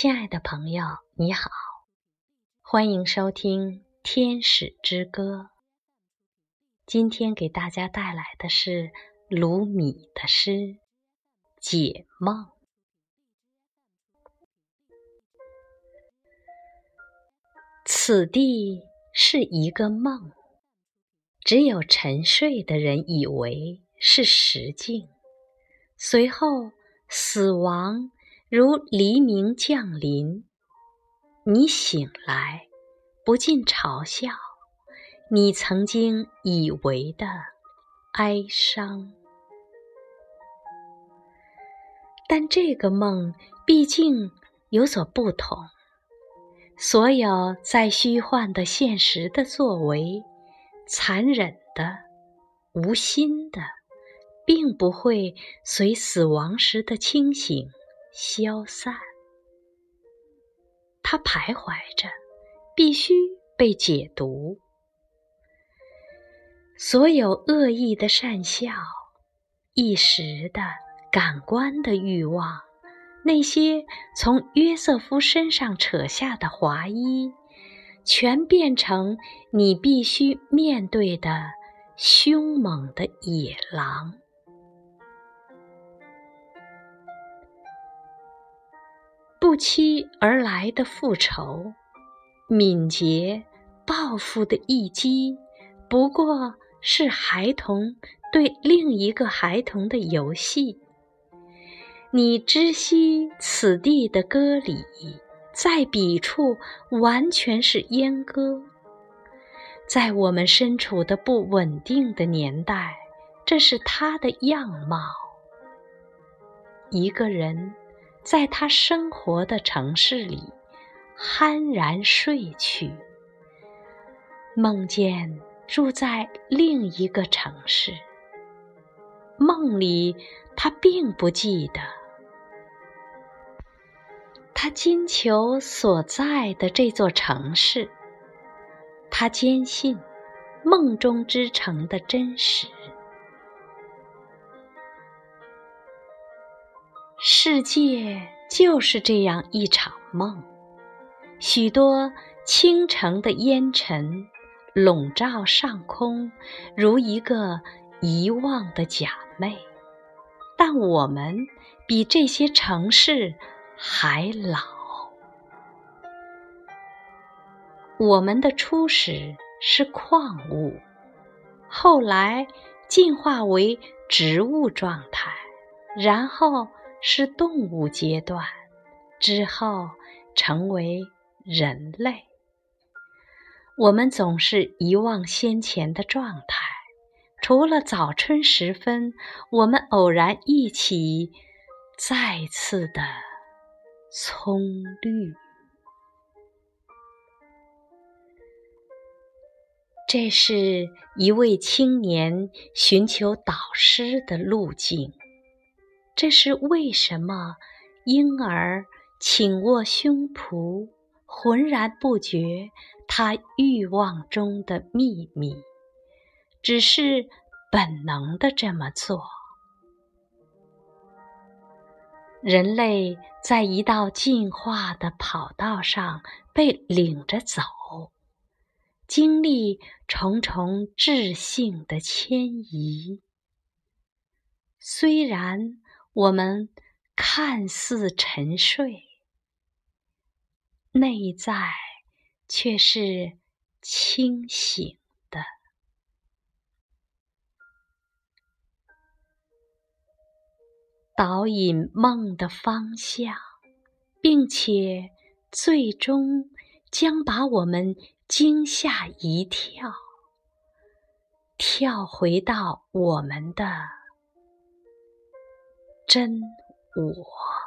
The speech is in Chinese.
亲爱的朋友，你好，欢迎收听《天使之歌》。今天给大家带来的是卢米的诗《解梦》。此地是一个梦，只有沉睡的人以为是实境。随后，死亡如黎明降临，你醒来，不禁嘲笑你曾经以为的哀伤。但这个梦毕竟有所不同，所有在虚幻的现实的作为，残忍的，无心的。并不会随死亡时的清醒消散，它徘徊着，必须被解读。所有恶意的善笑，一时的感官的欲望，那些从约瑟夫身上扯下的华衣，全变成你必须面对的凶猛的野狼。不期而来的复仇，敏捷报复的一击，不过是孩童对另一个孩童的游戏。你知悉此地的歌里，在彼处完全是阉割。在我们身处的不稳定的年代，这是他的样貌。一个人。在他生活的城市里，酣然睡去，梦见住在另一个城市。梦里，他并不记得他金球所在的这座城市。他坚信梦中之城的真实。世界就是这样一场梦，许多倾城的烟尘笼罩上空，如一个遗忘的假寐。但我们比这些城市还老。我们的初始是矿物，后来进化为植物状态，然后。是动物阶段之后成为人类，我们总是遗忘先前的状态。除了早春时分，我们偶然一起再次的葱绿。这是一位青年寻求导师的路径。这是为什么？婴儿紧握胸脯，浑然不觉他欲望中的秘密，只是本能的这么做。人类在一道进化的跑道上被领着走，经历重重智性的迁移，虽然。我们看似沉睡，内在却是清醒的。导引梦的方向，并且最终将把我们惊吓一跳，跳回到我们的。真我。